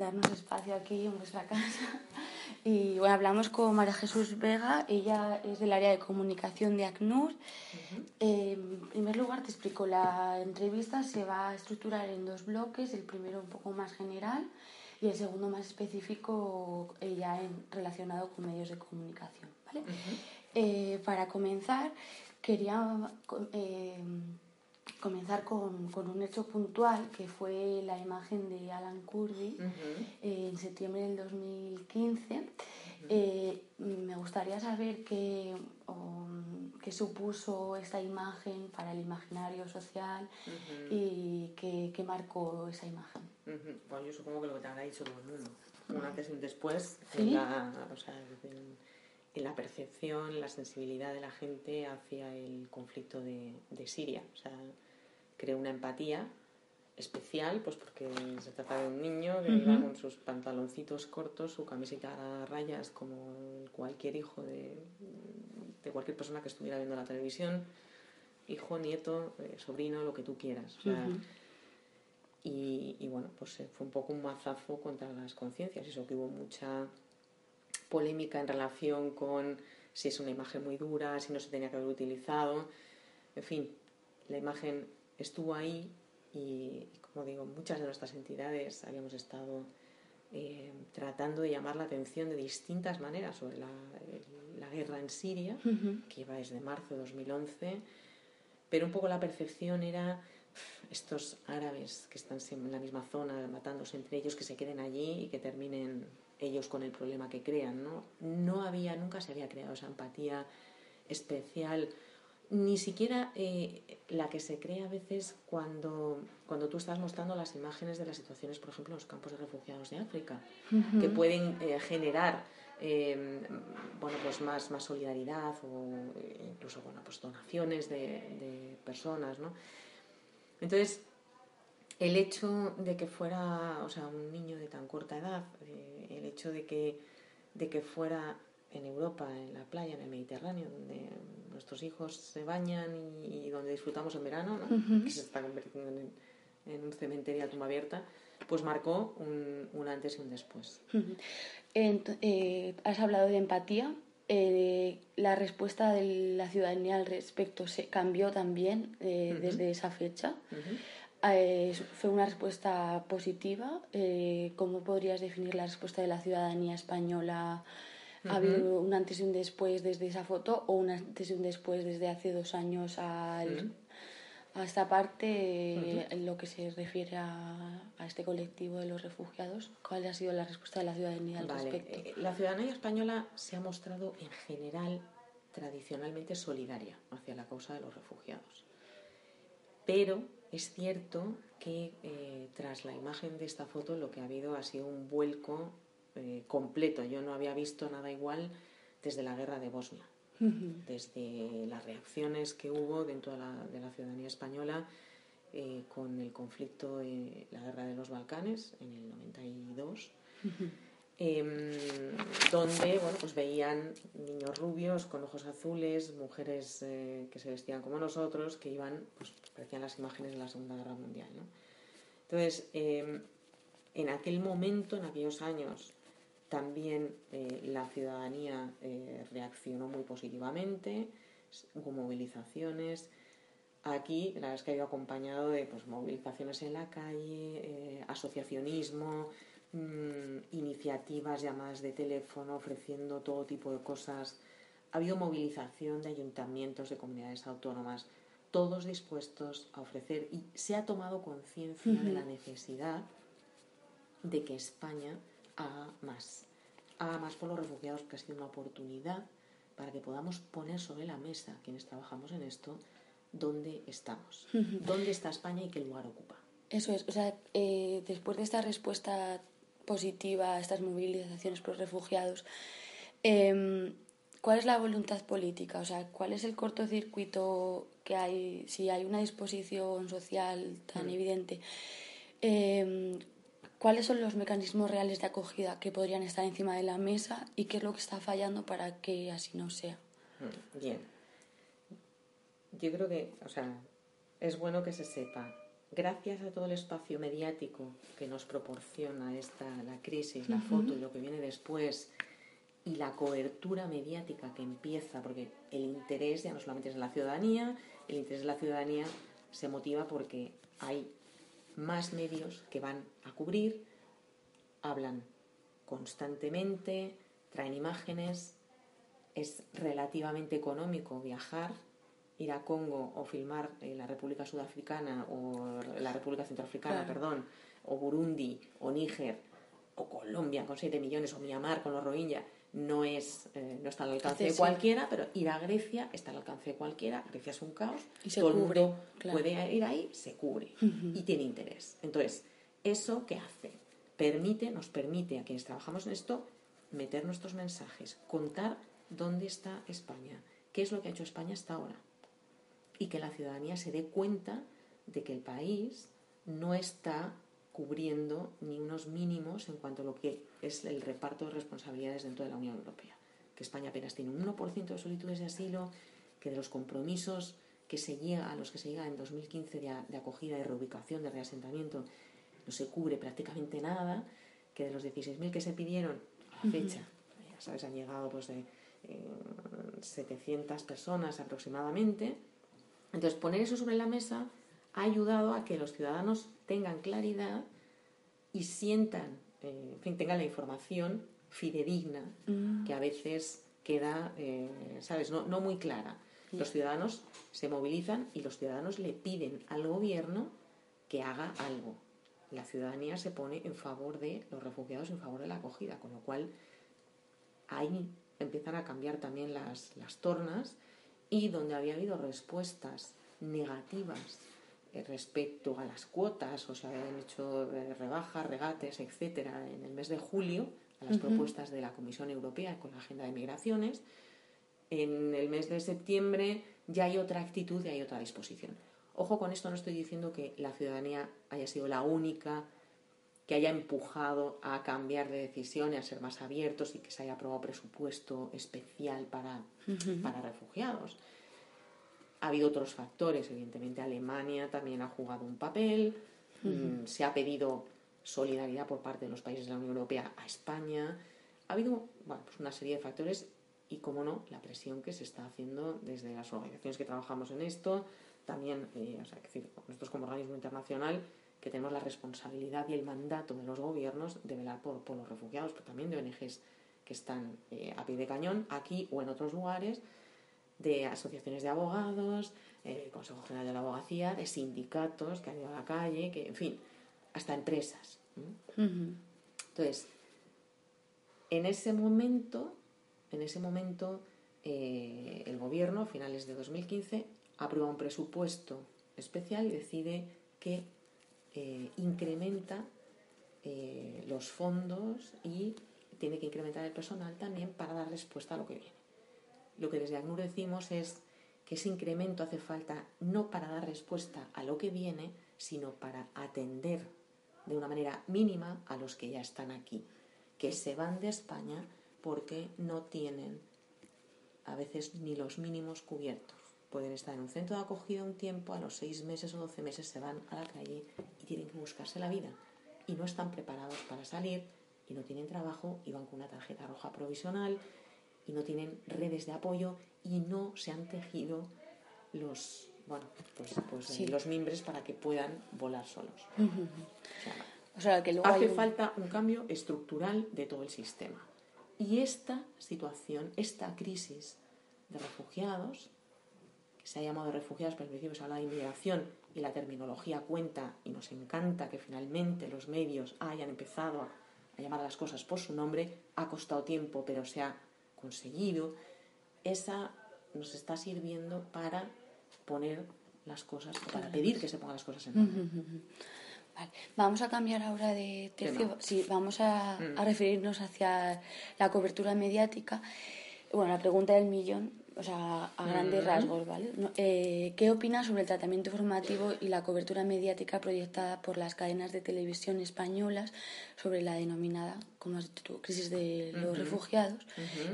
darnos espacio aquí en vuestra casa. Y bueno, hablamos con María Jesús Vega, ella es del área de comunicación de ACNUR. Eh, en primer lugar, te explico, la entrevista se va a estructurar en dos bloques, el primero un poco más general y el segundo más específico eh, ya en- relacionado con medios de comunicación. ¿vale? Eh, para comenzar, quería eh, comenzar con, con un hecho puntual que fue la imagen de Alan Kurdi eh, en septiembre del 2015. Eh, me gustaría saber qué, um, qué supuso esta imagen para el imaginario social y qué, qué marcó esa imagen. Bueno, yo supongo que lo que te habrá dicho todo el mundo. Un antes y un después Sí. en, la, o sea, en, en la percepción, la sensibilidad de la gente hacia el conflicto de, de Siria. O sea, creó una empatía especial, pues porque se trata de un niño que iba con sus pantaloncitos cortos, su camiseta a rayas, como cualquier hijo de, de cualquier persona que estuviera viendo la televisión, hijo, nieto, eh, sobrino, lo que tú quieras. O sea, y, y bueno, pues eh, fue un poco un mazazo contra las conciencias. Eso que hubo mucha polémica en relación con si es una imagen muy dura, si no se tenía que haber utilizado. En fin, la imagen estuvo ahí y, como digo, muchas de nuestras entidades habíamos estado eh, tratando de llamar la atención de distintas maneras sobre la, guerra en Siria, que iba desde marzo de 2011, pero un poco la percepción era "Uf, estos árabes que están en la misma zona matándose entre ellos que se queden allí y que terminen ellos con el problema que crean no no había nunca se había creado esa empatía especial ni siquiera eh, la que se crea a veces cuando, cuando tú estás mostrando las imágenes de las situaciones, por ejemplo, en los campos de refugiados de África, que pueden eh, generar eh, bueno, pues más, más solidaridad o eh, incluso bueno, pues donaciones de, de personas. ¿no? Entonces, el hecho de que fuera, o sea, un niño de tan corta edad, eh, hecho de que, de que fuera en Europa, en la playa, en el Mediterráneo, donde nuestros hijos se bañan y, y donde disfrutamos en verano, ¿no? que se está convirtiendo en, en un cementerio a tumba abierta, pues marcó un, un antes y un después. Ent- eh, has hablado de empatía. Eh, la respuesta de la ciudadanía al respecto se cambió también eh, desde esa fecha. Eh, fue una respuesta positiva. Eh, ¿Cómo podrías definir la respuesta de la ciudadanía española? ¿Ha habido un antes y un después desde esa foto o un antes y un después desde hace dos años al, a esta parte en lo que se refiere a, a este colectivo de los refugiados? ¿Cuál ha sido la respuesta de la ciudadanía al Vale, respecto? eh, La ciudadanía española se ha mostrado en general tradicionalmente solidaria hacia la causa de los refugiados. Pero es cierto que eh, tras la imagen de esta foto lo que ha habido ha sido un vuelco eh, completo. Yo no había visto nada igual desde la guerra de Bosnia, desde las reacciones que hubo dentro de la, de la ciudadanía española eh, con el conflicto, la guerra de los Balcanes en el 92 em, donde bueno, pues veían niños rubios con ojos azules, mujeres eh, que se vestían como nosotros, que iban, pues parecían las imágenes de la Segunda Guerra Mundial. ¿no? Entonces, em, en aquel momento, en aquellos años, también eh, la ciudadanía eh, reaccionó muy positivamente, hubo movilizaciones. Aquí, la verdad es que ha ido acompañado de pues, movilizaciones en la calle, eh, asociacionismo, mm, iniciativas, llamadas de teléfono ofreciendo todo tipo de cosas. Ha habido movilización de ayuntamientos, de comunidades autónomas, todos dispuestos a ofrecer y se ha tomado conciencia de la necesidad de que España haga más. Haga más por los refugiados, que ha sido una oportunidad para que podamos poner sobre la mesa, quienes trabajamos en esto, dónde estamos, dónde está España y qué lugar ocupa. Eso es, o sea, eh, después de esta respuesta positiva a estas movilizaciones por refugiados, em, ¿cuál es la voluntad política? O sea, ¿cuál es el cortocircuito que hay, si hay una disposición social tan evidente? eh, ¿cuáles son los mecanismos reales de acogida que podrían estar encima de la mesa y qué es lo que está fallando para que así no sea? Mm, Bien. Yo creo que, o sea, es bueno que se sepa, gracias a todo el espacio mediático que nos proporciona esta, la crisis, la foto y lo que viene después, y la cobertura mediática que empieza, porque el interés ya no solamente es de la ciudadanía, el interés de la ciudadanía se motiva porque hay más medios que van a cubrir, hablan constantemente, traen imágenes, es relativamente económico viajar, ir a Congo o filmar en la República Sudafricana o la República Centroafricana, Claro. perdón, o Burundi o Níger o Colombia con 7 millones o Myanmar con los Rohingya no es eh, no está al alcance de cualquiera, pero ir a Grecia está al alcance de cualquiera. Grecia es un caos, Y se todo cubre, el mundo claro. puede ir ahí, se cubre y tiene interés. Entonces, ¿eso qué hace? Permite, nos permite a quienes trabajamos en esto meter nuestros mensajes, contar dónde está España, qué es lo que ha hecho España hasta ahora y que la ciudadanía se dé cuenta de que el país no está cubriendo ni unos mínimos en cuanto a lo que es el reparto de responsabilidades dentro de la Unión Europea. Que España apenas tiene un 1% de solicitudes de asilo, que de los compromisos que se llega, a los que se llega en 2015 de, de acogida, de reubicación, de reasentamiento, no se cubre prácticamente nada, que de los 16.000 que se pidieron a la fecha, ya sabes, han llegado pues de eh, 700 personas aproximadamente. Entonces, poner eso sobre la mesa ha ayudado a que los ciudadanos tengan claridad y sientan, eh, en fin, tengan la información fidedigna que a veces queda, eh, ¿sabes?, no, no muy clara. Los ciudadanos se movilizan y los ciudadanos le piden al gobierno que haga algo. La ciudadanía se pone en favor de los refugiados, en favor de la acogida, con lo cual ahí empiezan a cambiar también las, las tornas y donde había habido respuestas negativas eh, respecto a las cuotas o se habían hecho eh, rebajas, regates, etcétera, en el mes de julio a las propuestas de la Comisión Europea con la agenda de migraciones, en el mes de septiembre ya hay otra actitud y hay otra disposición. Ojo con esto, no estoy diciendo que la ciudadanía haya sido la única que haya empujado a cambiar de decisión y a ser más abiertos y que se haya aprobado presupuesto especial para, para refugiados. Ha habido otros factores, evidentemente Alemania también ha jugado un papel, mm, se ha pedido solidaridad por parte de los países de la Unión Europea a España. Ha habido bueno, pues una serie de factores y, como no, la presión que se está haciendo desde las organizaciones que trabajamos en esto, también, eh, o sea, nosotros como organismo internacional, que tenemos la responsabilidad y el mandato de los gobiernos de velar por, por los refugiados, pero también de ONGs que están eh, a pie de cañón, aquí o en otros lugares, de asociaciones de abogados, eh, el Consejo General de la Abogacía, de sindicatos que han ido a la calle, que, en fin, hasta empresas. ¿no? Entonces, en ese momento, en ese momento, eh, el gobierno, a finales de 2015, aprueba un presupuesto especial y decide que eh, incrementa eh, los fondos y tiene que incrementar el personal también para dar respuesta a lo que viene. Lo que desde ACNUR decimos es que ese incremento hace falta no para dar respuesta a lo que viene, sino para atender de una manera mínima a los que ya están aquí, que se van de España porque no tienen a veces ni los mínimos cubiertos. Pueden estar en un centro de acogida un tiempo, a los seis meses o doce meses se van a la calle y tienen que buscarse la vida. Y no están preparados para salir y no tienen trabajo y van con una tarjeta roja provisional y no tienen redes de apoyo y no se han tejido los, bueno, pues, pues, Sí. los mimbres para que puedan volar solos. O sea, O sea, que luego hay hace un- falta un cambio estructural de todo el sistema. Y esta situación, esta crisis de refugiados, se ha llamado refugiados, pero al principio se habla de inmigración y la terminología cuenta y nos encanta que finalmente los medios hayan empezado a llamar a las cosas por su nombre, ha costado tiempo, pero se ha conseguido, esa nos está sirviendo para poner las cosas, para pedir que se pongan las cosas en orden. Vale. Vamos a cambiar ahora de tercio. Sí, vamos a, Mm. a referirnos hacia la cobertura mediática. Bueno, la pregunta del millón, o sea, a grandes rasgos, ¿vale? No, eh, ¿Qué opinas sobre el tratamiento informativo y la cobertura mediática proyectada por las cadenas de televisión españolas sobre la denominada, como has dicho tú, crisis de los refugiados?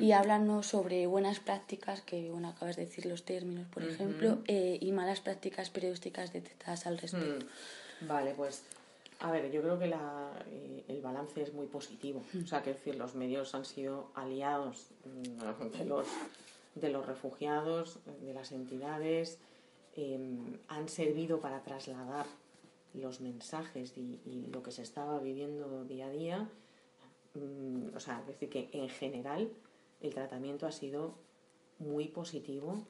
Y háblanos sobre buenas prácticas, que bueno, acabas de decir los términos, por ejemplo, eh, y malas prácticas periodísticas detectadas al respecto. Mm. Vale, pues a ver, yo creo que la, eh, el balance es muy positivo. O sea, que decir, los medios han sido aliados mm, de los, de los refugiados, de las entidades, em, han servido para trasladar los mensajes y, y lo que se estaba viviendo día a día. Mm, o sea, es decir, que en general el tratamiento ha sido muy positivo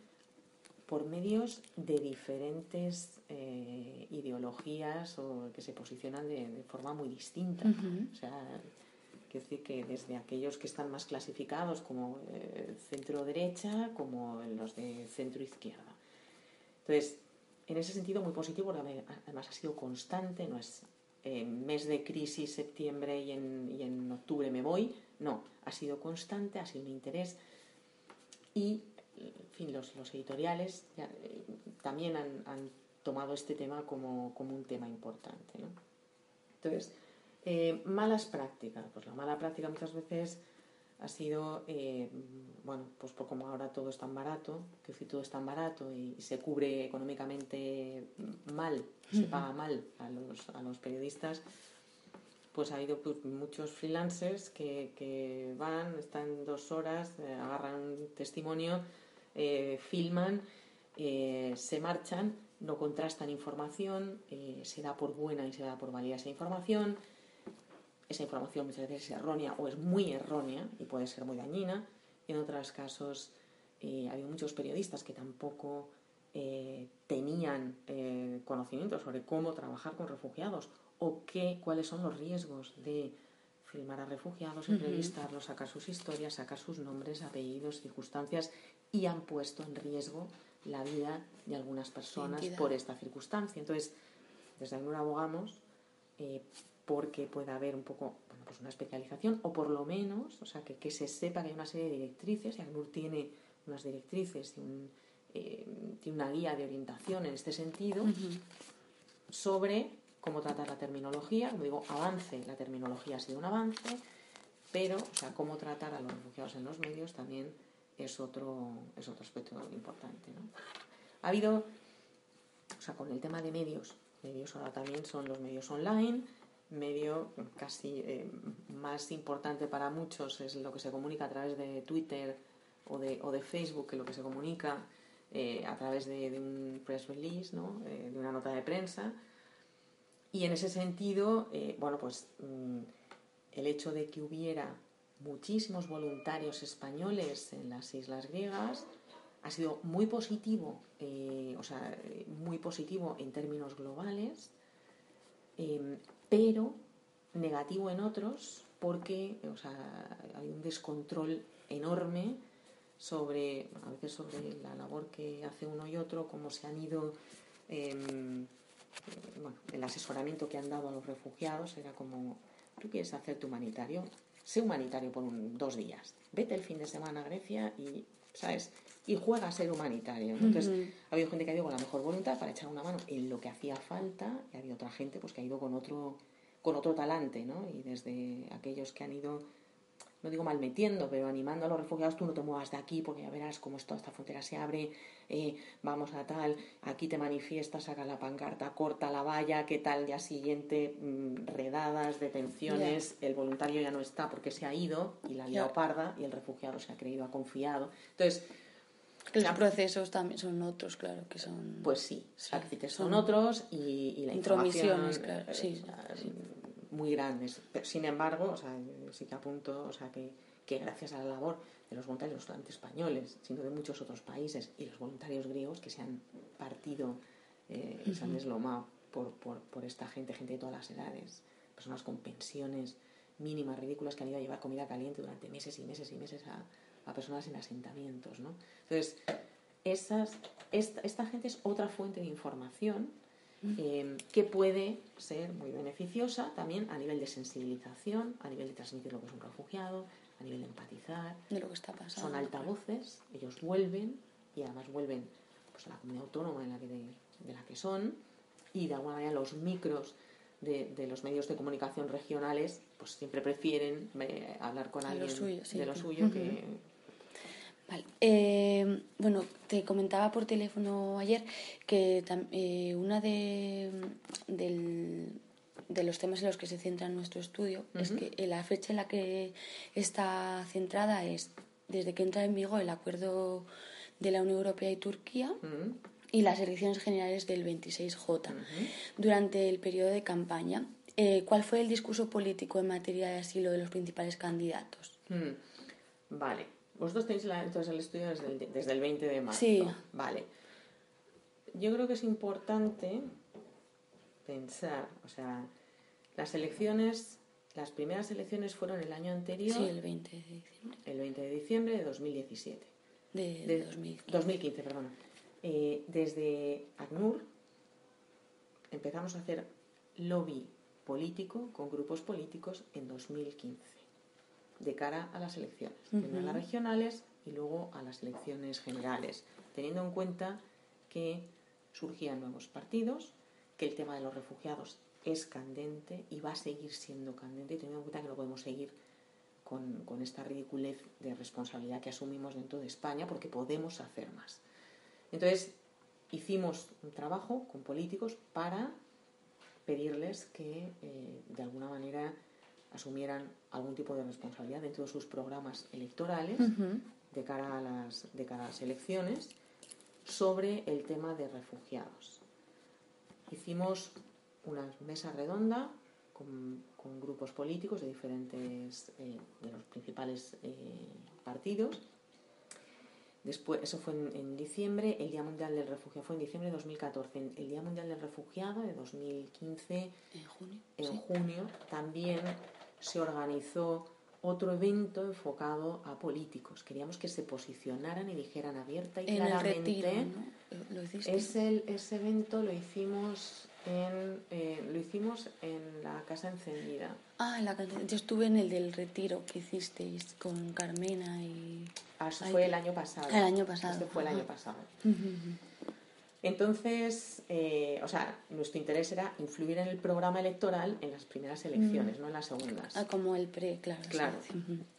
por medios de diferentes eh, ideologías o que se posicionan de, de forma muy distinta. O sea, quiero decir que desde aquellos que están más clasificados como eh, centro derecha, como los de centro izquierda. Entonces, en ese sentido muy positivo, además ha sido constante, no es en mes de crisis, septiembre y en, y en octubre me voy, no, ha sido constante, ha sido un interés y en fin, los, los editoriales eh, también han, tomado este tema como, como un tema importante. Entonces, eh, malas prácticas. Pues la mala práctica muchas veces ha sido, eh, bueno, pues por como ahora todo es tan barato, que si todo es tan barato y se cubre económicamente mal, se paga mal a los, a los periodistas, pues ha habido pues, muchos freelancers que, que, van, están dos horas, eh, agarran un testimonio, eh, filman, eh, se marchan, no contrastan información, se da por buena y se da por válida esa información. Esa información muchas veces es errónea o es muy errónea y puede ser muy dañina. Y en otros casos eh, hay muchos periodistas que tampoco eh, tenían eh, conocimiento sobre cómo trabajar con refugiados o qué, cuáles son los riesgos de filmar a refugiados, entrevistarlos, sacar sus historias, sacar sus nombres, apellidos, circunstancias y han puesto en riesgo la vida de algunas personas Identidad. por esta circunstancia. Entonces, desde ACNUR abogamos eh, porque pueda haber un poco, bueno, pues una especialización o por lo menos, o sea, que, que se sepa que hay una serie de directrices y ACNUR tiene unas directrices y un, eh, tiene una guía de orientación en este sentido sobre cómo tratar la terminología. Como digo, avance, la terminología ha sido un avance, pero o sea, cómo tratar a los refugiados en los medios también es otro, es otro aspecto importante. ¿no? Ha habido, o sea, con el tema de medios, medios ahora también son los medios online, medio casi eh, más importante para muchos es lo que se comunica a través de Twitter o de, o de Facebook que lo que se comunica eh, a través de, un press release, ¿no? eh, de una nota de prensa. Y en ese sentido, bueno, pues mmm, el hecho de que hubiera muchísimos voluntarios españoles en las islas griegas ha sido muy positivo, o sea, muy positivo en términos globales, pero negativo en otros porque o sea, hay un descontrol enorme sobre, a veces sobre la labor que hace uno y otro, cómo se han ido, bueno, el asesoramiento que han dado a los refugiados era como, tú quieres hacerte humanitario, sé humanitario por un, dos días, vete el fin de semana a Grecia y, ¿sabes? Y juega a ser humanitario. Entonces, uh -huh. ha habido gente que ha ido con la mejor voluntad para echar una mano en lo que hacía falta y ha habido otra gente pues, que ha ido con otro, con otro talante, ¿no? Y desde aquellos que han ido no digo mal metiendo, pero animando a los refugiados, tú no te muevas de aquí porque ya verás cómo esto, esta frontera se abre, eh, vamos a tal, aquí te manifiestas, saca la pancarta, corta la valla, qué tal, día siguiente, mmm, redadas, detenciones, yeah. el voluntario ya no está porque se ha ido y la yeah. parda y el refugiado se ha creído, ha confiado. Entonces, los procesos también son otros, claro, que son... Pues sí, sí son, son otros y, y la intromisiones, claro, sí, sí muy grandes. Pero, sin embargo, o sea, sí que apunto o sea, que, que gracias a la labor de los voluntarios, no solamente españoles, sino de muchos otros países y los voluntarios griegos que se han partido, eh, -huh. se han deslomado por, por, por, esta gente, gente de todas las edades, personas con pensiones mínimas, ridículas, que han ido a llevar comida caliente durante meses y meses y meses a, a personas en asentamientos. ¿no? Entonces, esas, esta, esta gente es otra fuente de información eh, que puede ser muy beneficiosa también a nivel de sensibilización, a nivel de transmitir lo que es un refugiado, a nivel de empatizar. De lo que está pasando. Son altavoces, ellos vuelven y además vuelven pues, a la comunidad autónoma en la que de, de la que son y de alguna manera los micros de, de los medios de comunicación regionales pues siempre prefieren eh, hablar con lo alguien suyo, sí, de lo sí. suyo que Vale. Eh, bueno, te comentaba por teléfono ayer que eh, una de, del- de los temas en los que se centra nuestro estudio es que eh, la fecha en la que está centrada es desde que entra en vigor el acuerdo de la Unión Europea y Turquía y las elecciones generales del 26J. Durante el periodo de campaña, eh, ¿cuál fue el discurso político en materia de asilo de los principales candidatos? mm. Vale. Vosotros tenéis la- entonces el estudio desde el, desde el 20 de marzo. Sí. Vale. Yo creo que es importante pensar, o sea, las elecciones, las primeras elecciones fueron el año anterior, Sí, el 20 de diciembre el 20 de diciembre de 2017. de, De- 2015. 2015, perdón. Eh, desde ACNUR empezamos a hacer lobby político con grupos políticos en 2015, de cara a las elecciones, primero a las regionales y luego a las elecciones generales, teniendo en cuenta que surgían nuevos partidos, que el tema de los refugiados es candente y va a seguir siendo candente, y teniendo en cuenta que no podemos seguir con, con esta ridiculez de responsabilidad que asumimos dentro de España porque podemos hacer más. Entonces, hicimos un trabajo con políticos para pedirles que eh, de alguna manera asumieran algún tipo de responsabilidad dentro de sus programas electorales de, cara a las, de cara a las elecciones sobre el tema de refugiados. Hicimos una mesa redonda con, con grupos políticos de diferentes, eh, de los principales eh, partidos. Después, eso fue en, en diciembre, el Día Mundial del Refugiado fue en diciembre de 2014. En- El Día Mundial del Refugiado de 2015, En junio. en sí. junio, también se organizó otro evento enfocado a políticos. Queríamos que se posicionaran y dijeran abierta y En el claramente. retiro, ¿no? ¿Lo hiciste? Ese, ese evento lo hicimos en eh, lo hicimos en la casa encendida. Ah, en la canción. Yo estuve en el del retiro que hicisteis con Carmena y... Ah, eso Ay, fue el año pasado. el año pasado, Este fue el año pasado. Entonces, eh, o sea, nuestro interés era influir en el programa electoral en las primeras elecciones, no en las segundas. Ah, como el pre, claro. Claro.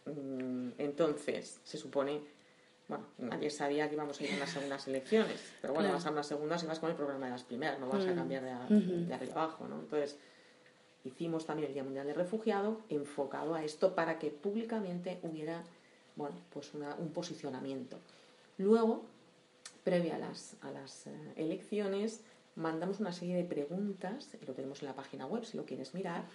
Mm, Entonces, se supone, bueno, nadie sabía que íbamos a ir a unas segundas elecciones, pero bueno, Claro. vas a unas segundas y vas con el programa de las primeras, no vas a Mm. cambiar de, a- Ujú. de arriba abajo, ¿no? Entonces, hicimos también el Día Mundial del Refugiado enfocado a esto para que públicamente hubiera, bueno, pues una- un posicionamiento. Luego, previa a las, a las eh, elecciones, mandamos una serie de preguntas, y lo tenemos en la página web si lo quieres mirar,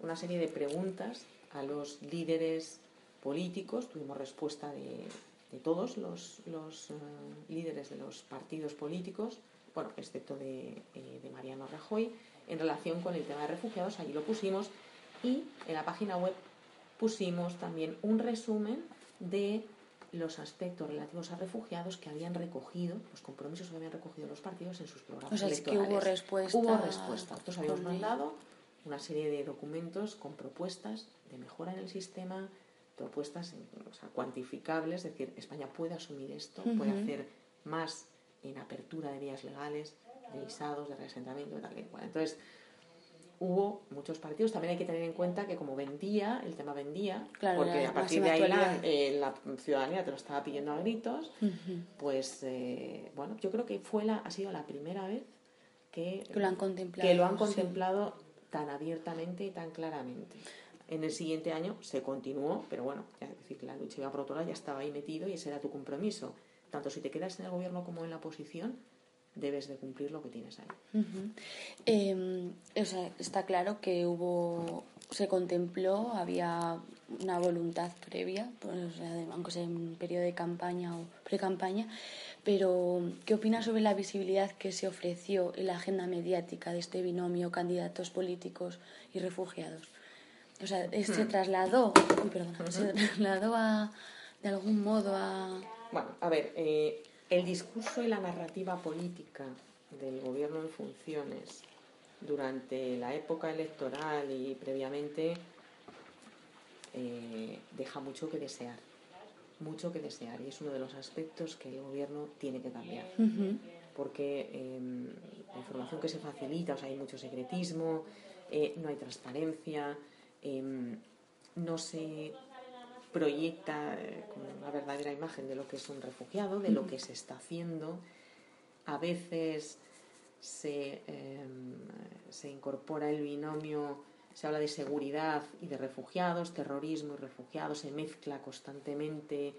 una serie de preguntas a los líderes políticos. Tuvimos respuesta de, de todos los, los, eh, líderes de los partidos políticos, bueno, excepto de, eh, de Mariano Rajoy, en relación con el tema de refugiados. Allí lo pusimos y en la página web pusimos también un resumen de los aspectos relativos a refugiados que habían recogido, los compromisos que habían recogido los partidos en sus programas O sea, es que electorales. hubo respuesta Hubo respuesta. Nosotros habíamos mandado una serie de documentos con propuestas de mejora en el sistema, propuestas o sea, cuantificables, es decir, España puede asumir esto, puede hacer más en apertura de vías legales, de visados, de reasentamiento, de tal y cual. Entonces, hubo muchos partidos. También hay que tener en cuenta que como vendía, el tema vendía, Claro, porque la a partir de ahí la, eh, la ciudadanía te lo estaba pidiendo a gritos, pues eh, bueno, yo creo que fue la, ha sido la primera vez que, Que lo han contemplado. que lo han sí. contemplado tan abiertamente y tan claramente. En el siguiente año se continuó, pero bueno, ya es decir, la lucha iba por otro lado, ya estaba ahí metido y ese era tu compromiso. Tanto si te quedas en el gobierno como en la oposición, debes de cumplir lo que tienes ahí. Eh, o sea, está claro que hubo, se contempló, había una voluntad previa, pues, o sea, de- aunque sea en periodo de campaña o pre-campaña, pero ¿qué opinas sobre la visibilidad que se ofreció en la agenda mediática de este binomio candidatos políticos y refugiados? O sea, se trasladó, uy, perdón, se trasladó a, de algún modo a... Bueno, a ver, eh, el discurso y la narrativa política del gobierno en funciones durante la época electoral y previamente eh, deja mucho que desear, mucho que desear. Y es uno de los aspectos que el gobierno tiene que cambiar. Porque em, la información que se facilita, o sea, hay mucho secretismo, eh, no hay transparencia, em, no se proyecta eh, como una verdadera imagen de lo que es un refugiado, de lo que se está haciendo. A veces se, em, se incorpora el binomio, se habla de seguridad y de refugiados, terrorismo y refugiados, se mezcla constantemente.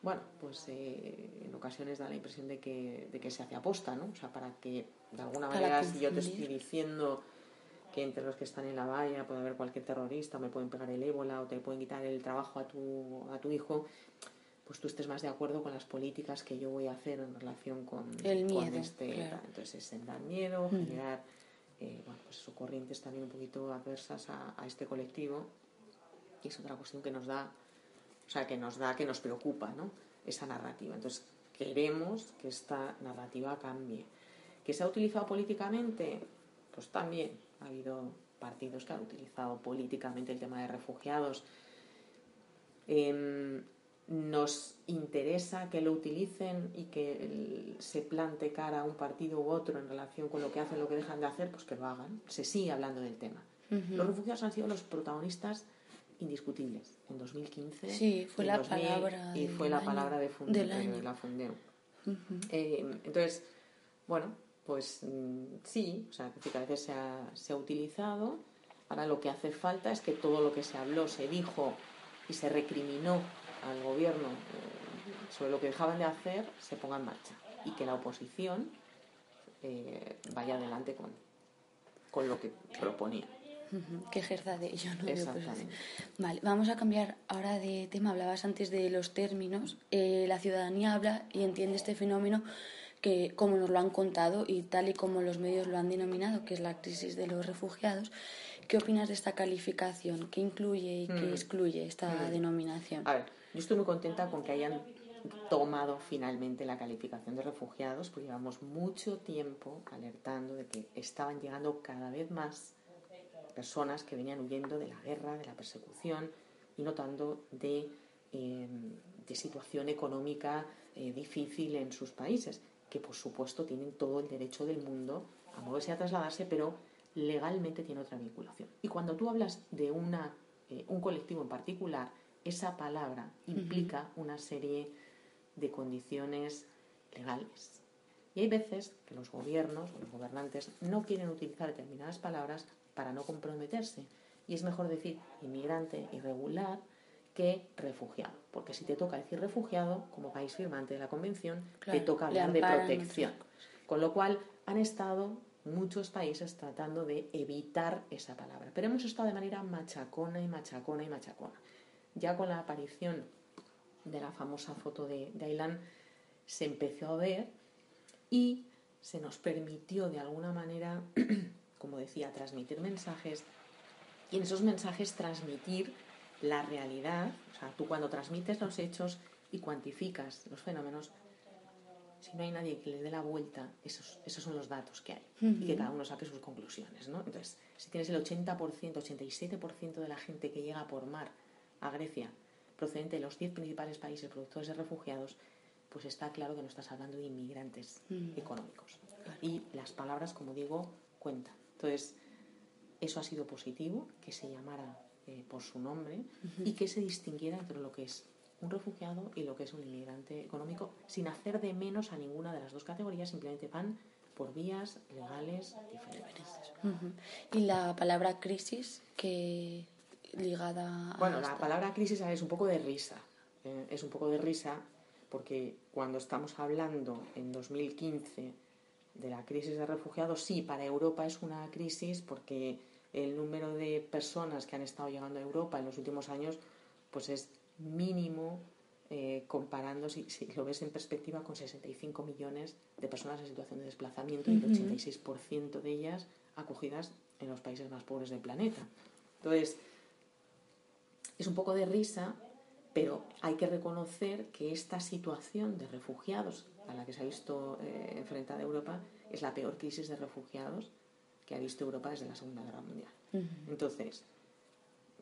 Bueno, pues eh, en ocasiones da la impresión de que, de que se hace aposta, ¿no? O sea, para que de alguna Para manera, si yo te estoy diciendo que entre los que están en la valla puede haber cualquier terrorista, me pueden pegar el ébola o te pueden quitar el trabajo a tu, a tu hijo, pues tú estés más de acuerdo con las políticas que yo voy a hacer en relación con, El con este. claro. Entonces es sembrar miedo, generar eh, bueno, pues eso, corrientes también un poquito adversas a, a este colectivo. Y es otra cuestión que nos da, o sea, que nos da, que nos preocupa, ¿no? Esa narrativa. Entonces queremos que esta narrativa cambie. ¿Que se ha utilizado políticamente? Pues también ha habido partidos que han utilizado políticamente el tema de refugiados. Em, nos interesa que lo utilicen y que se plante cara a un partido u otro en relación con lo que hacen, lo que dejan de hacer, pues que lo hagan. Se sigue hablando del tema. Los refugiados han sido los protagonistas indiscutibles en 2015. Sí, fue la 2000, palabra Y fue la año- palabra de, año. la Fundeu. Eh, entonces, bueno, pues mm, sí, o sea, que a veces se ha, se ha utilizado. Ahora lo que hace falta es que todo lo que se habló, se dijo y se recriminó al gobierno eh, sobre lo que dejaban de hacer, se ponga en marcha. Y que la oposición eh, vaya adelante con, con lo que proponía. Ujú, que ejerza de ello, ¿no? De Exactamente. Vale, vamos a cambiar ahora de tema. Hablabas antes de los términos. Eh, la ciudadanía habla y entiende este fenómeno que, como nos lo han contado y tal y como los medios lo han denominado, que es la crisis de los refugiados. ¿Qué opinas de esta calificación? ¿Qué incluye y qué Mm. excluye esta denominación? A ver, yo estoy muy contenta con que hayan tomado finalmente la calificación de refugiados, porque llevamos mucho tiempo alertando de que estaban llegando cada vez más personas que venían huyendo de la guerra, de la persecución y no tanto de, eh, de situación económica eh, difícil en sus países, que por supuesto tienen todo el derecho del mundo a moverse y a trasladarse, pero legalmente tiene otra vinculación. Y cuando tú hablas de una, eh, un colectivo en particular, esa palabra implica una serie de condiciones legales. Y hay veces que los gobiernos o los gobernantes no quieren utilizar determinadas palabras para no comprometerse. Y es mejor decir inmigrante irregular que refugiado. Porque si te toca decir refugiado, como país firmante de la Convención, Claro, te toca hablar de protección. Con lo cual han estado muchos países tratando de evitar esa palabra. Pero hemos estado de manera machacona y machacona y machacona. Ya con la aparición de la famosa foto de, de Aylan se empezó a ver y se nos permitió de alguna manera, como decía, transmitir mensajes y en esos mensajes transmitir la realidad. O sea, tú cuando transmites los hechos y cuantificas los fenómenos, si no hay nadie que le dé la vuelta, esos, esos son los datos que hay y que cada uno saque sus conclusiones. ¿no? Entonces, si tienes el 80%, 87% de la gente que llega por mar a Grecia, procedente de los 10 principales países productores de refugiados, pues está claro que no estás hablando de inmigrantes económicos. Y las palabras, como digo, cuentan. Entonces, eso ha sido positivo, que se llamara eh, por su nombre y que se distinguiera entre lo que es un refugiado y lo que es un inmigrante económico, sin hacer de menos a ninguna de las dos categorías, simplemente van por vías legales diferentes. Y la palabra crisis, que ligada a. Bueno, la palabra crisis es un poco de risa. eh, es un poco de risa porque cuando estamos hablando en 2015 de la crisis de refugiados, sí, para Europa es una crisis porque el número de personas que han estado llegando a Europa en los últimos años pues es mínimo eh, comparando, si, si lo ves en perspectiva, con 65 millones de personas en situación de desplazamiento y el 86% de ellas acogidas en los países más pobres del planeta. Entonces, es un poco de risa, pero hay que reconocer que esta situación de refugiados a la que se ha visto eh, enfrentada Europa es la peor crisis de refugiados que ha visto Europa desde la Segunda Guerra Mundial. Entonces,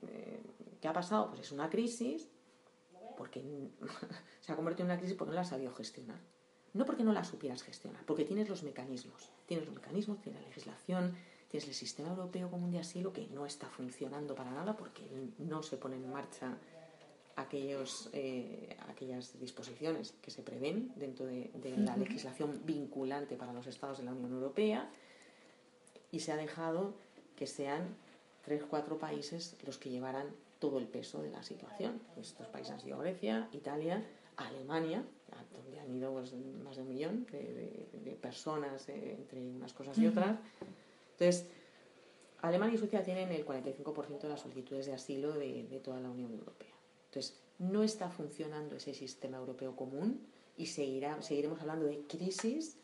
eh, ¿qué ha pasado? Pues es una crisis porque se ha convertido en una crisis porque no la has sabido gestionar. No porque no la supieras gestionar, porque tienes los mecanismos. Tienes los mecanismos, tienes la legislación, tienes el sistema europeo común de asilo que no está funcionando para nada porque no se ponen en marcha aquellos, eh, aquellas disposiciones que se prevén dentro de, de la legislación vinculante para los estados de la Unión Europea y se ha dejado que sean tres cuatro países los que llevaran todo el peso de la situación. Estos países han sido Grecia, Italia, Alemania, donde han ido pues, más de un millón de, de- de personas eh, entre unas cosas y otras. Entonces, Alemania y Suecia tienen el 45% de las solicitudes de asilo de, de toda la Unión Europea. Entonces, no está funcionando ese sistema europeo común y seguirá, seguiremos hablando de crisis,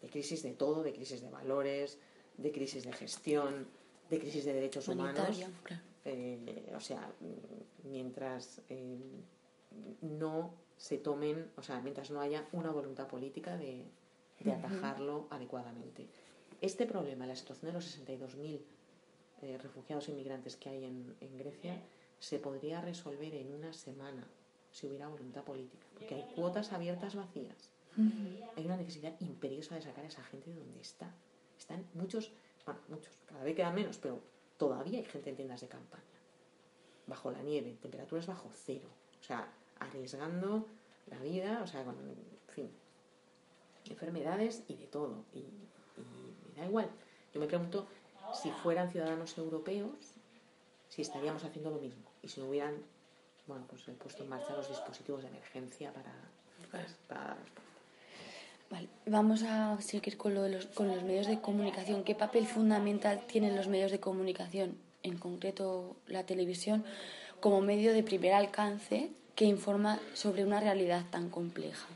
de crisis de todo, de crisis de valores, de crisis de gestión, de crisis de derechos humanos. Eh, o sea, mm, mientras eh, no se tomen, o sea, mientras no haya una voluntad política de, de atajarlo adecuadamente. Este problema, la situación de los 62.000 eh, refugiados inmigrantes que hay en, en Grecia, se podría resolver en una semana si hubiera voluntad política, porque hay cuotas abiertas vacías. Hay una necesidad imperiosa de sacar a esa gente de donde está. Están muchos, bueno, muchos, cada vez quedan menos, pero todavía hay gente en tiendas de campaña, bajo la nieve, temperaturas bajo cero, o sea, arriesgando la vida, o sea, con, en fin, enfermedades y de todo. Y, y me da igual. Yo me pregunto si fueran ciudadanos europeos, si estaríamos haciendo lo mismo y si no hubieran, bueno, pues puesto en marcha los dispositivos de emergencia para, respuesta. Vale, vamos a seguir con, lo de los, con los medios de comunicación. ¿Qué papel fundamental tienen los medios de comunicación, en concreto la televisión, como medio de primer alcance que informa sobre una realidad tan compleja?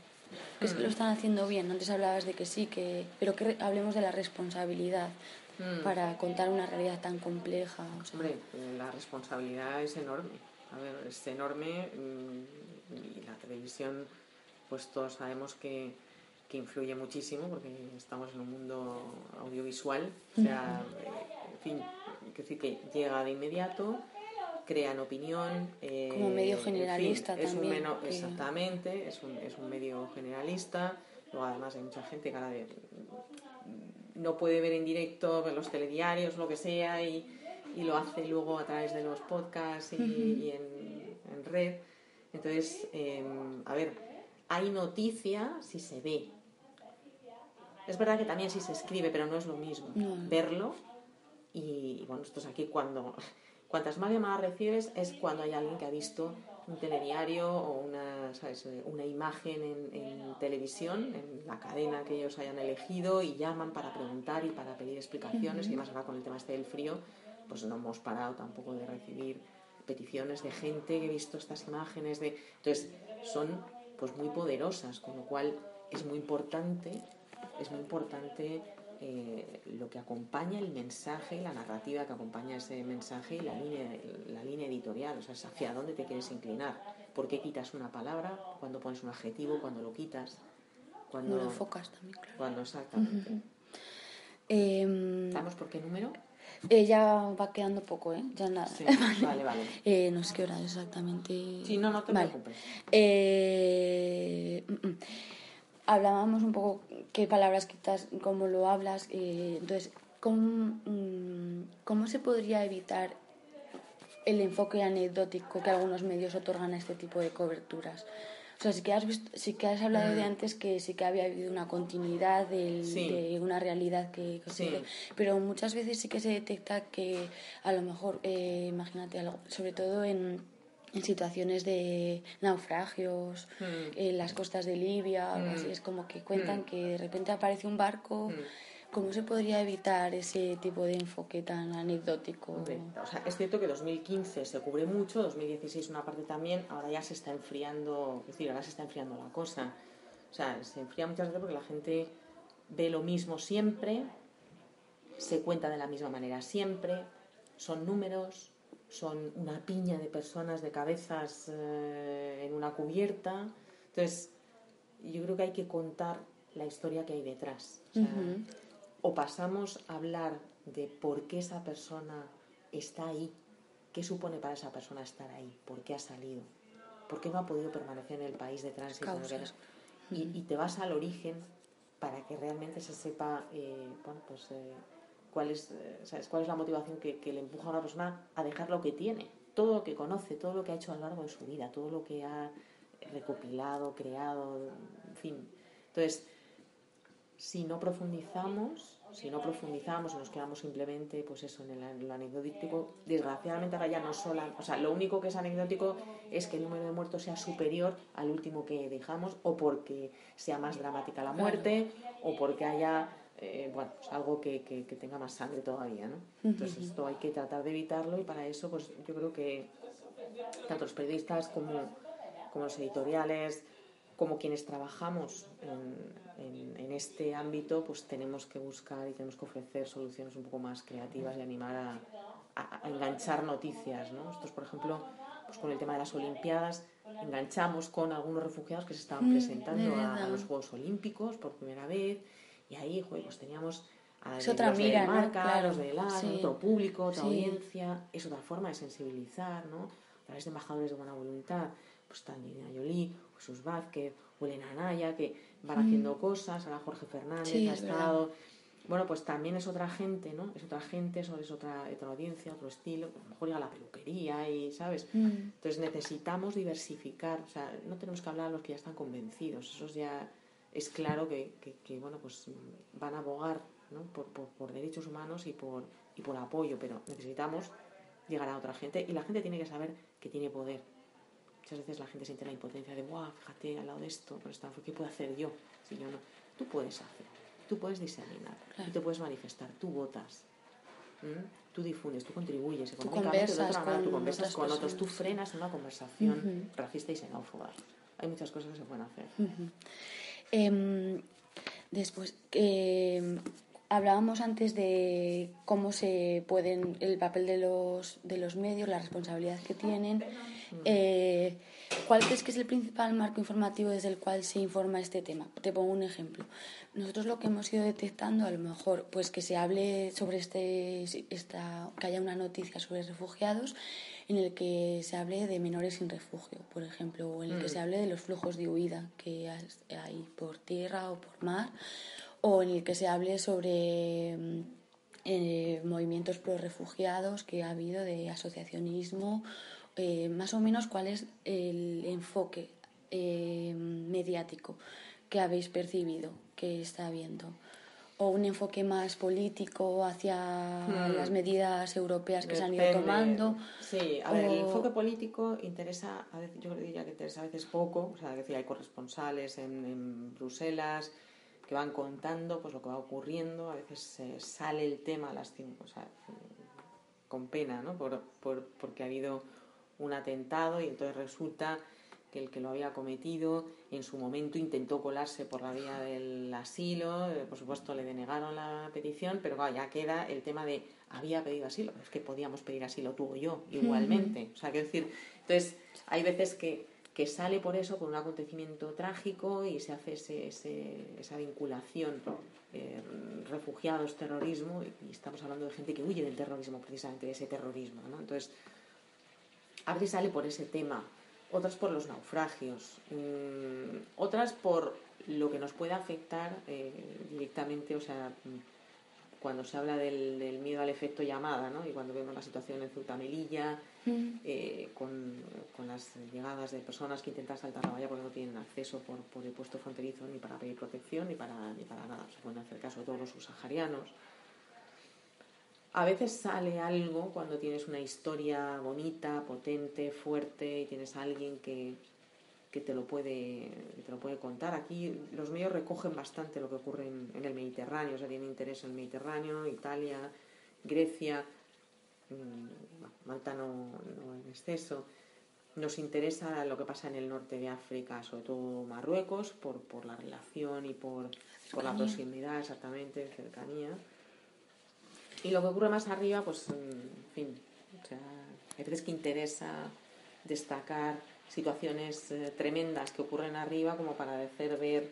¿Crees que lo están haciendo bien? Antes hablabas de que sí, que, pero que hablemos de la responsabilidad para contar una realidad tan compleja. o sea, Hombre, la responsabilidad es enorme. A ver, es enorme mm, y la televisión, pues todos sabemos que, que influye muchísimo porque estamos en un mundo audiovisual. O sea, eh, en fin, quiero decir que llega de inmediato, crean opinión. eh, Como medio en fin, generalista es un también, meno- que- Exactamente, es un, es un medio generalista. Luego además hay mucha gente que ahora de- no puede ver en directo ver los telediarios, lo que sea, y, y lo hace luego a través de los podcasts y, y en, en red. Entonces, eh, a ver, hay noticia si se ve. Es verdad que también si se escribe, pero no es lo mismo No. verlo. Y, y bueno, esto es aquí cuando... Cuantas más llamadas recibes es cuando hay alguien que ha visto un telediario o una, ¿sabes? Eh, una imagen en, en televisión, en la cadena que ellos hayan elegido y llaman para preguntar y para pedir explicaciones. Y además ahora con el tema este del frío, pues no hemos parado tampoco de recibir peticiones de gente que ha visto estas imágenes. de Entonces, son pues muy poderosas, con lo cual es muy importante, es muy importante eh, lo que acompaña el mensaje, la narrativa que acompaña ese mensaje y la línea, la línea editorial, o sea, es hacia dónde te quieres inclinar, por qué quitas una palabra, cuando pones un adjetivo, cuando lo quitas, cuando, lo enfocas también, claro. cuando exactamente. ¿Sabemos por qué número? eh, ya va quedando poco, ¿eh? Ya nada. Sí, vale, vale. Eh, no sé qué hora exactamente. Sí, no, no te Vale. preocupes. Eh, mm, mm. hablábamos un poco qué palabras quitas, cómo lo hablas. eh, entonces, ¿cómo, mm, ¿cómo se podría evitar el enfoque anecdótico que algunos medios otorgan a este tipo de coberturas? O sea, sí que has, visto, sí que has hablado de antes que sí que había habido una continuidad del- Sí. de una realidad que, que Sí. pero muchas veces sí que se detecta que a lo mejor, eh, imagínate algo, sobre todo en, en situaciones de naufragios, Mm. en las costas de Libia, Mm. así, es como que cuentan Mm. que de repente aparece un barco. Mm. ¿Cómo se podría evitar ese tipo de enfoque tan anecdótico? O sea, es cierto que 2015 se cubre mucho, 2016 una parte también, ahora ya se está enfriando, es decir, ahora se está enfriando la cosa. O sea, se enfría muchas veces porque la gente ve lo mismo siempre, se cuenta de la misma manera siempre, son números, son una piña de personas de cabezas eh, en una cubierta. Entonces, yo creo que hay que contar la historia que hay detrás. O sea, Ujú. o pasamos a hablar de por qué esa persona está ahí qué supone para esa persona estar ahí, por qué ha salido, por qué no ha podido permanecer en el país de tránsito. Y te vas al origen para que realmente se sepa eh, bueno, pues, eh, cuál, es, eh, ¿sabes? cuál es la motivación que, que le empuja a una persona a dejar lo que tiene, todo lo que conoce, todo lo que ha hecho a lo largo de su vida, todo lo que ha recopilado, creado, en fin. Entonces, si no profundizamos, si no profundizamos nos quedamos simplemente, pues eso, en, el, en lo anecdótico, desgraciadamente ahora ya no solo, o sea, lo único que es anecdótico es que el número de muertos sea superior al último que dejamos, o porque sea más dramática la muerte, o porque haya, eh, bueno, pues algo que, que- que tenga más sangre todavía, ¿no? Entonces esto hay que tratar de evitarlo y para eso, pues yo creo que tanto los periodistas como, como los editoriales, como quienes trabajamos en, en- en este ámbito, pues tenemos que buscar y tenemos que ofrecer soluciones un poco más creativas y animar a, a- a enganchar noticias. ¿no? Por ejemplo, pues con el tema de las Olimpiadas, enganchamos con algunos refugiados que se estaban Mm, presentando a, los Juegos Olímpicos por primera vez y ahí pues teníamos a Es otra los de mira, ¿no? marca, Claro, los de la, sí. otro público, otra Sí. audiencia, es otra forma de sensibilizar, ¿no? A través de embajadores de buena voluntad, pues está Angelina Jolie, Jesús Vázquez, o Elena Anaya, que van haciendo cosas, ahora Jorge Fernández Mm. Sí, ha es verdad. estado... Bueno, pues también es otra gente, ¿no? Es otra gente, es otra, otra audiencia, otro estilo, a lo mejor llega la peluquería y, ¿sabes? Mm. Entonces necesitamos diversificar, o sea, no tenemos que hablar a los que ya están convencidos, esos ya es claro que, que- que, bueno, pues mm, van a abogar ¿no? por, por- por derechos humanos y por, y por apoyo, pero necesitamos llegar a otra gente y la gente tiene que saber que tiene poder. Muchas veces la gente siente la impotencia de, wow, fíjate al lado de esto, pero está, ¿qué puedo hacer yo? Si yo no. Tú puedes hacer, tú puedes diseminar, Claro. tú te puedes manifestar, tú votas. ¿m? Tú difundes, tú contribuyes Tú económicamente, de conversas manera, tú con conversas otras con otros, tú frenas una conversación Ujú. racista y xenófoba. Hay muchas cosas que se pueden hacer. Em, después, em, hablábamos antes de cómo se pueden, el papel de los, de los medios, la responsabilidad que tienen. Eh, ¿Cuál crees que es el principal marco informativo desde el cual se informa este tema? Te pongo un ejemplo. Nosotros lo que hemos ido detectando, a lo mejor, pues que se hable sobre este, esta, que haya una noticia sobre refugiados en el que se hable de menores sin refugio, por ejemplo, o en el que se hable de los flujos de huida que hay por tierra o por mar, o en el que se hable sobre mm, eh, movimientos pro refugiados que ha habido de asociacionismo, eh, más o menos cuál es el enfoque eh, mediático que habéis percibido que está habiendo. O un enfoque más político hacia las medidas europeas que se han ido tomando. Sí, a ver, el enfoque político interesa, a veces, yo diría que interesa a veces poco, o sea, decir, hay corresponsales en, en Bruselas que van contando pues lo que va ocurriendo, a veces eh, sale el tema a las cinco, o sea, con pena, ¿no? Por, por- porque ha habido un atentado y entonces resulta que el que lo había cometido en su momento intentó colarse por la vía del asilo, eh, por supuesto le denegaron la petición, pero claro, ya queda el tema de había pedido asilo, es que podíamos pedir asilo tú o yo igualmente. O sea, quiero decir, entonces hay veces que, que sale por eso, por un acontecimiento trágico y se hace ese, ese- esa vinculación eh, refugiados, terrorismo, y estamos hablando de gente que huye del terrorismo, precisamente de ese terrorismo. ¿no? Entonces, a veces sale por ese tema, otras por los naufragios, mm, otras por lo que nos puede afectar eh, directamente, o sea, cuando se habla del, del miedo al efecto llamada, ¿no? Y cuando vemos la situación en Ceuta Melilla, Mm. eh, con, con las llegadas de personas que intentan saltar la valla porque no tienen acceso por, por el puesto fronterizo ni para pedir protección ni para, ni para nada. Se pueden hacer caso de todos los subsaharianos. A veces sale algo cuando tienes una historia bonita, potente, fuerte y tienes a alguien que, que te lo puede que te lo puede contar. Aquí los medios recogen bastante lo que ocurre en, en el Mediterráneo, o sea, tienen interés en el Mediterráneo, Italia, Grecia, mm, Malta no, no en exceso. Nos interesa lo que pasa en el norte de África, sobre todo Marruecos, por, por la relación y por, por la proximidad, exactamente, cercanía. Y lo que ocurre más arriba, pues, en fin, o sea, hay veces que interesa destacar situaciones eh, tremendas que ocurren arriba como para hacer ver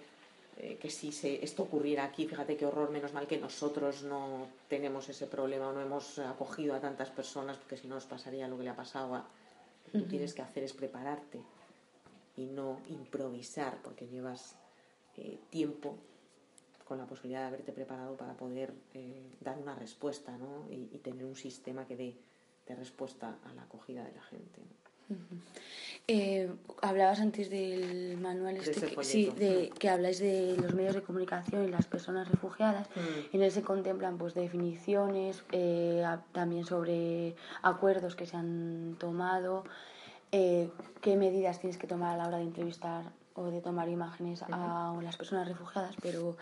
eh, que si se, esto ocurriera aquí, fíjate qué horror, menos mal que nosotros no tenemos ese problema o no hemos acogido a tantas personas, porque si no nos pasaría lo que le ha pasado a... Lo que tú tienes que hacer es prepararte y no improvisar, porque llevas eh, tiempo con la posibilidad de haberte preparado para poder eh, dar una respuesta ¿no? y, y tener un sistema que dé de respuesta a la acogida de la gente. ¿no? Eh, hablabas antes del manual este, que, sí, de, que habláis de los medios de comunicación y las personas refugiadas. Mm. En él se contemplan pues definiciones, eh, a- también sobre acuerdos que se han tomado, qué medidas tienes que tomar a la hora de entrevistar o de tomar imágenes a las personas refugiadas, pero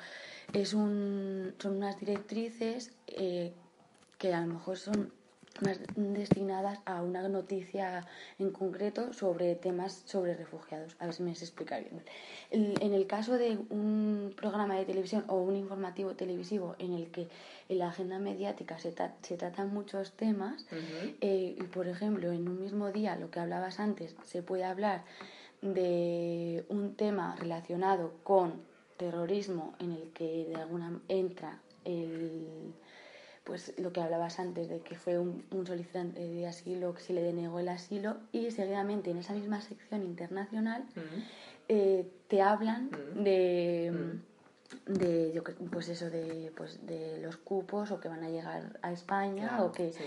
es un, son unas directrices eh, que a lo mejor son más destinadas a una noticia en concreto sobre temas sobre refugiados. A ver si me sé explicar bien. En el caso de un programa de televisión o un informativo televisivo en el que en la agenda mediática se, tra- se tratan muchos temas, Ujú. eh, y por ejemplo, en un mismo día, lo que hablabas antes, se puede hablar de un tema relacionado con terrorismo en el que de alguna entra el pues lo que hablabas antes de que fue un, un solicitante de asilo que se le denegó el asilo y seguidamente en esa misma sección internacional eh, te hablan de de yo pues eso de pues de los cupos o que van a llegar a España Claro, o que sí.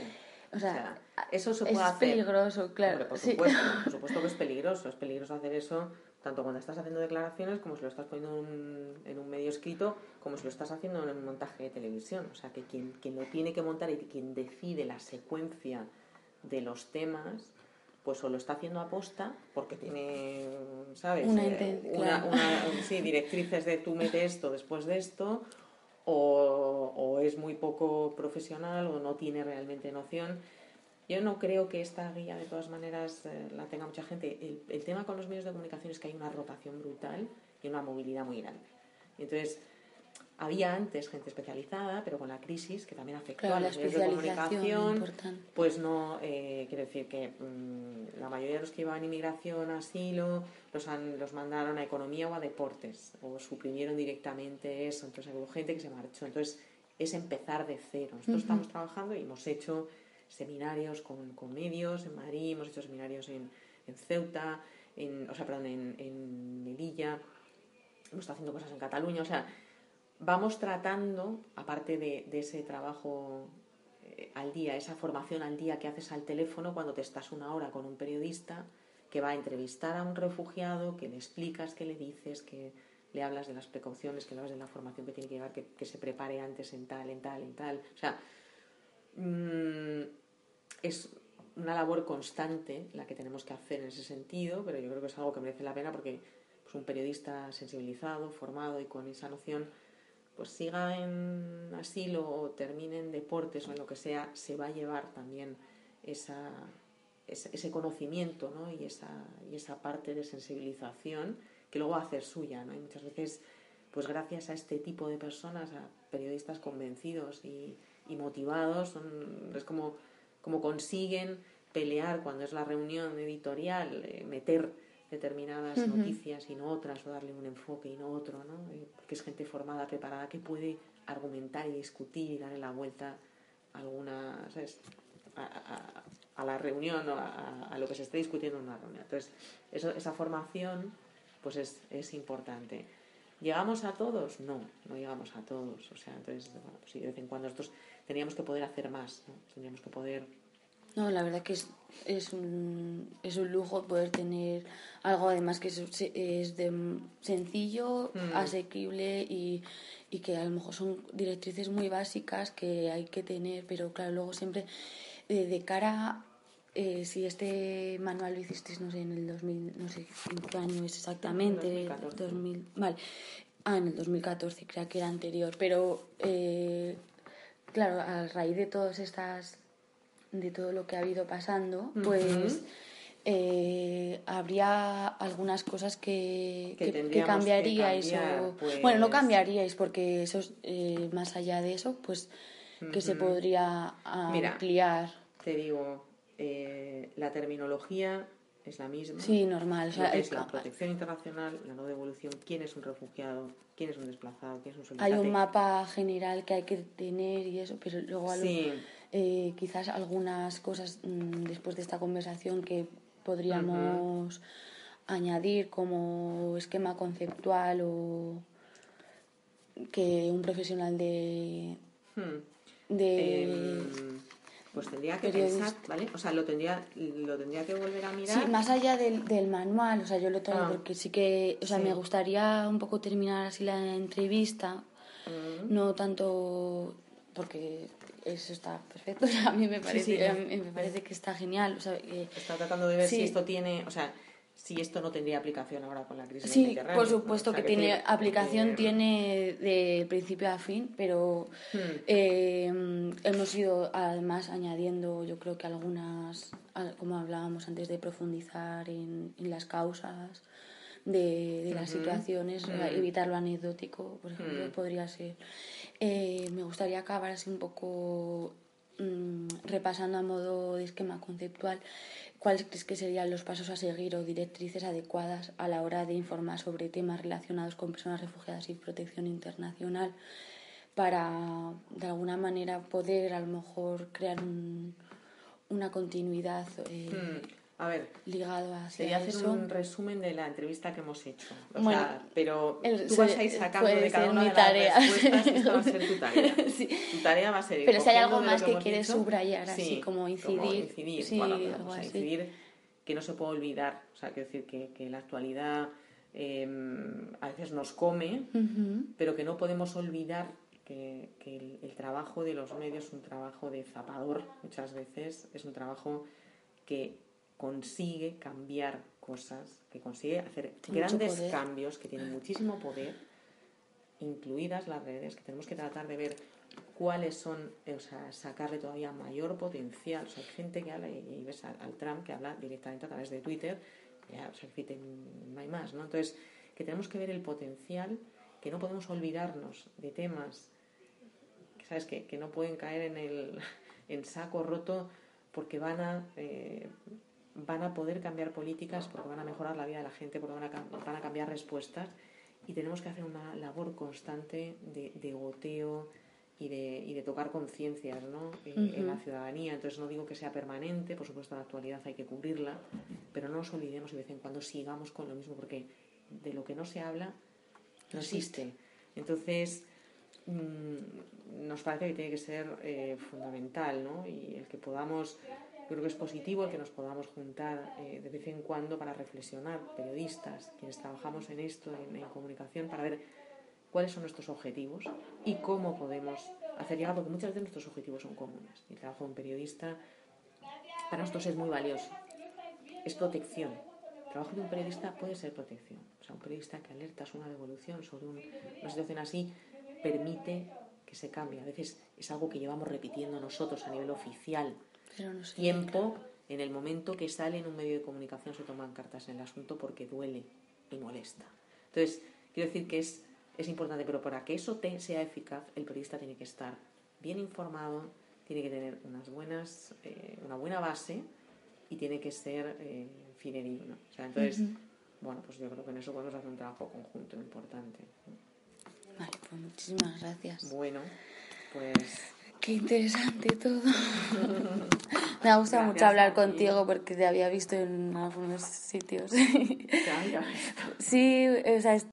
O sea, eso se es puede hacer. peligroso claro Hombre, por sí. supuesto, por supuesto que es peligroso. Es peligroso hacer eso tanto cuando estás haciendo declaraciones como si lo estás poniendo en un, en un medio escrito, como si lo estás haciendo en un montaje de televisión. O sea, que quien, quien lo tiene que montar y quien decide la secuencia de los temas, pues o lo está haciendo aposta porque tiene, ¿sabes? Una Eh, una- una- sí, directrices de tú mete esto después de esto, o, o es muy poco profesional o no tiene realmente noción. Yo no creo que esta guía, de todas maneras, eh, la tenga mucha gente. El, el tema con los medios de comunicación es que hay una rotación brutal y una movilidad muy grande. Entonces, había antes gente especializada, pero con la crisis, que también afectó Claro, a la los medios de comunicación, pues no, eh, quiero decir que mm, la mayoría de los que llevaban inmigración, asilo, los, han- los mandaron a economía o a deportes, o suprimieron directamente eso, entonces hubo gente que se marchó. Entonces es empezar de cero. Nosotros estamos trabajando y hemos hecho seminarios con, con medios en Madrid, hemos hecho seminarios en, en Ceuta, en, o sea, perdón, en, en Melilla, hemos estado haciendo cosas en Cataluña, o sea, vamos tratando, aparte de, ese trabajo eh, al día, esa formación al día que haces al teléfono cuando te estás una hora con un periodista que va a entrevistar a un refugiado, que le explicas, que le dices, que le hablas de las precauciones, que le hablas de la formación que tiene que llevar, que, que se prepare antes en tal, en tal, en tal. O sea, mm, es una labor constante la que tenemos que hacer en ese sentido, pero yo creo que es algo que merece la pena porque pues, un periodista sensibilizado, formado y con esa noción, pues siga en asilo o termine en deportes o en lo que sea, se va a llevar también esa, ese, conocimiento ¿no? y, esa, y esa parte de sensibilización que luego va a hacer suya. ¿no? Y muchas veces, pues gracias a este tipo de personas, a periodistas convencidos y, motivados, es como, como consiguen pelear cuando es la reunión editorial, eh, meter determinadas noticias y no otras, o darle un enfoque y no otro, ¿no? Eh, porque es gente formada, preparada, que puede argumentar y discutir y darle la vuelta a alguna, ¿sabes? A, a- a la reunión o a, a lo que se esté discutiendo en una reunión. Entonces, eso, esa formación pues es, es importante. ¿Llegamos a todos? No, no llegamos a todos. O sea, entonces, bueno, pues sí, de vez en cuando nosotros teníamos que poder hacer más, ¿no? Teníamos que poder No, la verdad que es, es, un, es un lujo poder tener algo además que es, es de sencillo, Mm. asequible y, y que a lo mejor son directrices muy básicas que hay que tener, pero claro, luego siempre eh, de cara, eh, si este manual lo hicisteis, no sé, en el 2000, no sé en qué año es exactamente, 2014. 2000, vale, ah, en el 2014 creo que era anterior, pero eh, claro, a raíz de todas estas de todo lo que ha habido pasando, pues eh, habría algunas cosas que, Que cambiaríais cambiar, o pues. bueno no cambiaríais porque eso es, eh, más allá de eso pues que se podría Mira. ampliar te digo, eh, la terminología es la misma. Sí, normal. O sea, es la protección internacional, la no devolución, quién es un refugiado, quién es un desplazado, quién es un hay solicitante. un mapa general que hay que tener y eso, pero luego algo- Sí. Eh, quizás algunas cosas mm, después de esta conversación que podríamos añadir como esquema conceptual o que un profesional de, Hmm. de Em, pues tendría que periodista. pensar, ¿vale? O sea, lo tendría, lo tendría que volver a Sí, mirar. más allá del, del manual, o sea, yo lo traigo Ah. porque sí que, o sea, Sí. me gustaría un poco terminar así la entrevista, Mm. no tanto porque eso está perfecto, o sea, a mí me parece, sí. a mí me parece que está genial, o sea, que- Está tratando de ver Sí. si esto tiene, o sea, si esto no tendría aplicación ahora con la crisis Sí, mediterránea, por ¿no? supuesto O sea, que tiene tiene- aplicación, tiene de principio a fin, pero Hmm. eh, hemos ido además añadiendo, yo creo que algunas, como hablábamos antes, de profundizar en, en las causas de, de las situaciones, o sea, Mm. evitar lo anecdótico, por ejemplo, Mm. podría ser. Eh, me gustaría acabar así un poco mm, repasando a modo de esquema conceptual cuáles crees que serían los pasos a seguir o directrices adecuadas a la hora de informar sobre temas relacionados con personas refugiadas y protección internacional para de alguna manera poder a lo mejor crear un- una continuidad eh, Hmm. A ver, ligado sería hacer eso. un resumen de la entrevista que hemos hecho. O Bueno, sea, pero el- tú vas a ir sacando de cada una mi de las respuestas. Esta va a ser tu tarea. Sí. Tu tarea va a ser ir Pero si hay algo más que quieres dicho. subrayar, así Sí, como incidir, incidir, sí, bueno, algo vamos a así. incidir que no se puede olvidar. O sea, quiero decir que, que la actualidad eh, a veces nos come, pero que no podemos olvidar que, que el, el trabajo de los medios es un trabajo de zapador muchas veces, es un trabajo que consigue cambiar cosas, que consigue hacer mucho grandes poder. cambios, que tienen muchísimo poder, incluidas las redes, que tenemos que tratar de ver cuáles son, o sea, sacarle todavía mayor potencial. O sea, hay gente que habla, y, ves al, al Trump que habla directamente a través de Twitter, ya, o sea, no hay más, ¿no? Entonces, que tenemos que ver el potencial, que no podemos olvidarnos de temas que sabes que, que no pueden caer en el en saco roto porque van a eh, van a poder cambiar políticas porque van a mejorar la vida de la gente porque van a, van a cambiar respuestas y tenemos que hacer una labor constante de, de goteo y de, y de tocar conciencias ¿no? Eh, en la ciudadanía. Entonces no digo que sea permanente, por supuesto la actualidad hay que cubrirla, pero no nos olvidemos y de vez en cuando sigamos con lo mismo porque de lo que no se habla no existe. Entonces, mm, nos parece que tiene que ser eh, fundamental, ¿no? Y el que podamos, creo que es positivo el que nos podamos juntar eh, de vez en cuando para reflexionar, periodistas, quienes trabajamos en esto, en, comunicación, para ver cuáles son nuestros objetivos y cómo podemos hacer llegar, porque muchas veces nuestros objetivos son comunes. El trabajo de un periodista para nosotros es muy valioso. Es protección. El trabajo de un periodista puede ser protección. O sea, un periodista que alerta sobre una devolución, sobre un- una situación así, permite que se cambie. A veces es algo que llevamos repitiendo nosotros a nivel oficial. Pero no sé. Tiempo, en el momento que sale en un medio de comunicación se toman cartas en el asunto porque duele y molesta. Entonces, quiero decir que es, es importante, pero para que eso te- sea eficaz, el periodista tiene que estar bien informado, tiene que tener unas buenas, eh, una buena base y tiene que ser eh, fidedigno. O sea, entonces, bueno, pues yo creo que en eso podemos hacer un trabajo conjunto importante. Vale, pues muchísimas gracias. Bueno, pues Qué interesante todo. Me ha gustado mucho hablar contigo porque te había visto en algunos sitios. sí, o sea,